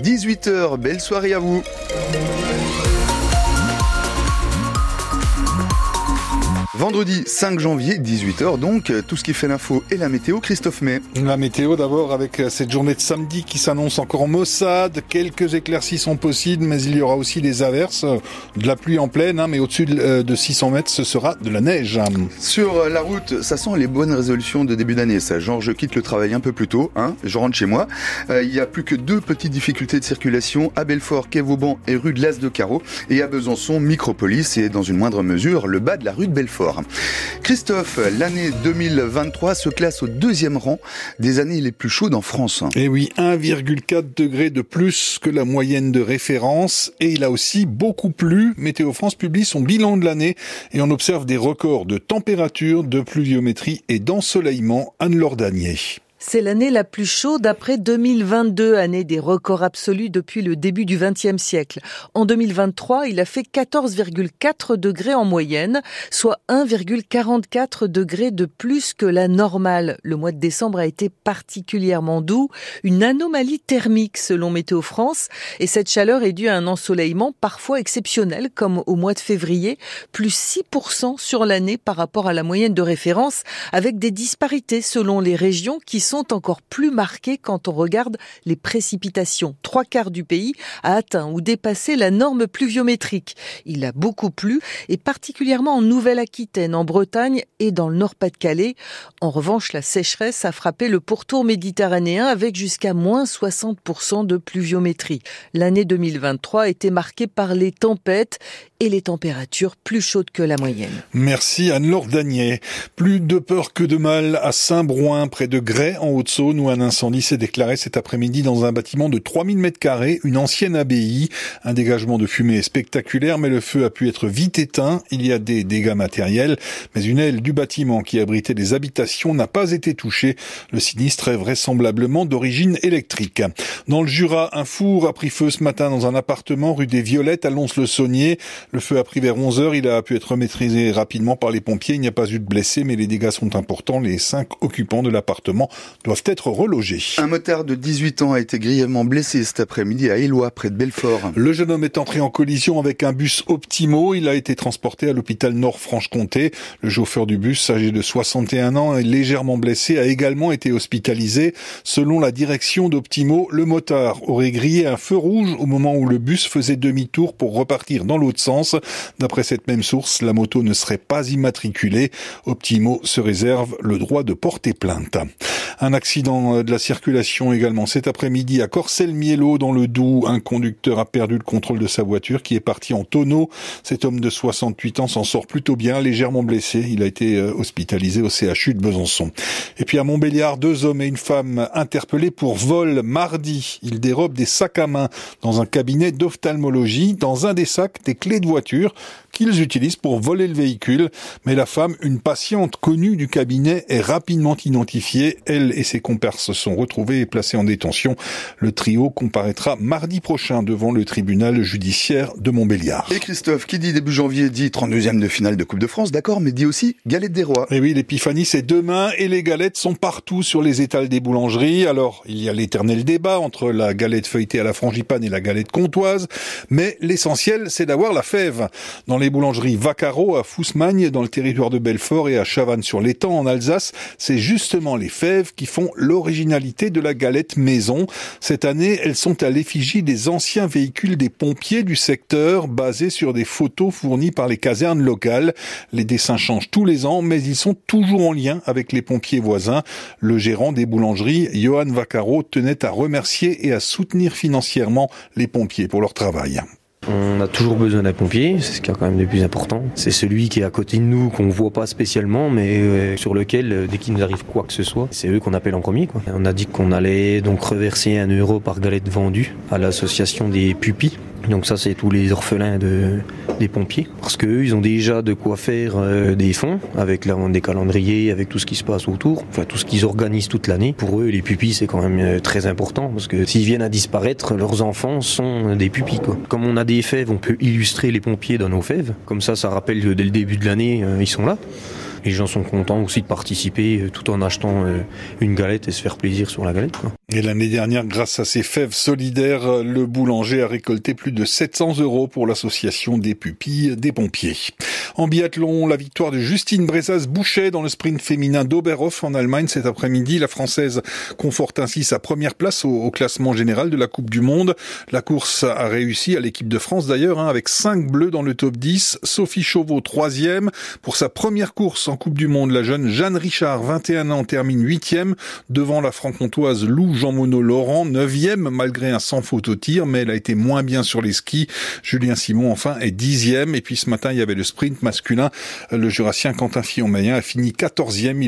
18h, belle soirée à vous. Vendredi 5 janvier, 18h donc, tout ce qui fait l'info et la météo, Christophe May. La météo d'abord avec cette journée de samedi qui s'annonce encore en maussade, quelques éclaircies sont possibles, mais il y aura aussi des averses, de la pluie en pleine, hein, mais au-dessus de 600 mètres, ce sera de la neige. Sur la route, ça sent les bonnes résolutions de début d'année, ça. Genre, je quitte le travail un peu plus tôt, hein, je rentre chez moi. Euh, il y a plus que deux petites difficultés de circulation, à Belfort, quai Vauban et rue de l'As de Carreau, et à Besançon, Micropolis, et dans une moindre mesure, le bas de la rue de Belfort. Christophe, l'année 2023 se classe au deuxième rang des années les plus chaudes en France. Et eh oui, 1,4 degré de plus que la moyenne de référence et il a aussi beaucoup plu. Météo France publie son bilan de l'année et on observe des records de température, de pluviométrie et d'ensoleillement. Anne-Laure c'est l'année la plus chaude après 2022, année des records absolus depuis le début du XXe siècle. En 2023, il a fait 14,4 degrés en moyenne, soit 1,44 degrés de plus que la normale. Le mois de décembre a été particulièrement doux, une anomalie thermique selon Météo France, et cette chaleur est due à un ensoleillement parfois exceptionnel, comme au mois de février, plus 6% sur l'année par rapport à la moyenne de référence, avec des disparités selon les régions qui sont encore plus marqués quand on regarde les précipitations. Trois quarts du pays a atteint ou dépassé la norme pluviométrique. Il a beaucoup plu, et particulièrement en Nouvelle-Aquitaine, en Bretagne et dans le Nord-Pas-de-Calais. En revanche, la sécheresse a frappé le pourtour méditerranéen avec jusqu'à moins 60% de pluviométrie. L'année 2023 a été marquée par les tempêtes et les températures plus chaudes que la moyenne. Merci Anne-Laure Danier. Plus de peur que de mal à Saint-Brouin, près de Grès, en Haute-Saône, où un incendie s'est déclaré cet après-midi dans un bâtiment de 3000 mètres carrés, une ancienne abbaye. Un dégagement de fumée est spectaculaire, mais le feu a pu être vite éteint. Il y a des dégâts matériels, mais une aile du bâtiment qui abritait des habitations n'a pas été touchée. Le sinistre est vraisemblablement d'origine électrique. Dans le Jura, un four a pris feu ce matin dans un appartement rue des Violettes à Lons-le-Saunier. Le feu a pris vers 11 heures. Il a pu être maîtrisé rapidement par les pompiers. Il n'y a pas eu de blessés, mais les dégâts sont importants. Les cinq occupants de l'appartement doivent être relogés. Un motard de 18 ans a été grièvement blessé cet après-midi à Éloie, près de Belfort. Le jeune homme est entré en collision avec un bus Optimo. Il a été transporté à l'hôpital Nord-Franche-Comté. Le chauffeur du bus, âgé de 61 ans et légèrement blessé, a également été hospitalisé. Selon la direction d'Optimo, le motard aurait grillé un feu rouge au moment où le bus faisait demi-tour pour repartir dans l'autre sens. D'après cette même source, la moto ne serait pas immatriculée. Optimo se réserve le droit de porter plainte. Un accident de la circulation également cet après-midi à Corcelles-Mielo dans le Doubs. Un conducteur a perdu le contrôle de sa voiture qui est parti en tonneau. Cet homme de 68 ans s'en sort plutôt bien, légèrement blessé. Il a été euh, hospitalisé au CHU de Besançon. Et puis à Montbéliard, deux hommes et une femme interpellés pour vol mardi. Ils dérobent des sacs à main dans un cabinet d'ophtalmologie. Dans un des sacs, des clés de voiture qu'ils utilisent pour voler le véhicule. Mais la femme, une patiente connue du cabinet, est rapidement identifiée. Elle et ses compères se sont retrouvés et placés en détention. Le trio comparaîtra mardi prochain devant le tribunal judiciaire de Montbéliard. Et Christophe, qui dit début janvier, dit 32e de finale de Coupe de France, d'accord, mais dit aussi galette des rois. Et oui, l'épiphanie, c'est demain et les galettes sont partout sur les étals des boulangeries. Alors, il y a l'éternel débat entre la galette feuilletée à la frangipane et la galette comtoise, mais l'essentiel, c'est d'avoir la fève dans les boulangeries Vaccaro à Fousmagne dans le territoire de Belfort et à Chavannes-sur-l'Étang en Alsace, c'est justement les fèves qui font l'originalité de la galette maison. Cette année, elles sont à l'effigie des anciens véhicules des pompiers du secteur basés sur des photos fournies par les casernes locales. Les dessins changent tous les ans, mais ils sont toujours en lien avec les pompiers voisins. Le gérant des boulangeries, Johan Vaccaro, tenait à remercier et à soutenir financièrement les pompiers pour leur travail. On a toujours besoin d'un pompier, c'est ce qui est quand même le plus important. C'est celui qui est à côté de nous, qu'on ne voit pas spécialement, mais euh, sur lequel, euh, dès qu'il nous arrive quoi que ce soit, c'est eux qu'on appelle en premier. On a dit qu'on allait donc reverser un euro par galette vendue à l'association des pupilles. Donc ça, c'est tous les orphelins de, des pompiers. Parce qu'eux, ils ont déjà de quoi faire euh, des fonds, avec la, des calendriers, avec tout ce qui se passe autour, enfin tout ce qu'ils organisent toute l'année. Pour eux, les pupilles, c'est quand même euh, très important, parce que s'ils viennent à disparaître, leurs enfants sont des pupilles. Comme on a des fèves, on peut illustrer les pompiers dans nos fèves. Comme ça, ça rappelle que dès le début de l'année, euh, ils sont là les gens sont contents aussi de participer tout en achetant une galette et se faire plaisir sur la galette. Et l'année dernière, grâce à ses fèves solidaires, le boulanger a récolté plus de 700 euros pour l'association des pupilles des pompiers. En biathlon, la victoire de Justine Brezas-Boucher dans le sprint féminin d'Oberhof en Allemagne cet après-midi. La Française conforte ainsi sa première place au, classement général de la Coupe du Monde. La course a réussi à l'équipe de France d'ailleurs, hein, avec 5 bleus dans le top 10. Sophie Chauveau, troisième. Pour sa première course en Coupe du Monde, la jeune Jeanne Richard, 21 ans, termine huitième devant la franc-comtoise Lou Jean Monod Laurent, 9e malgré un sans faute au tir, mais elle a été moins bien sur les skis. Julien Simon enfin est dixième. Et puis ce matin, il y avait le sprint masculin. Le jurassien Quentin Fillon-Maillet a fini quatorzième.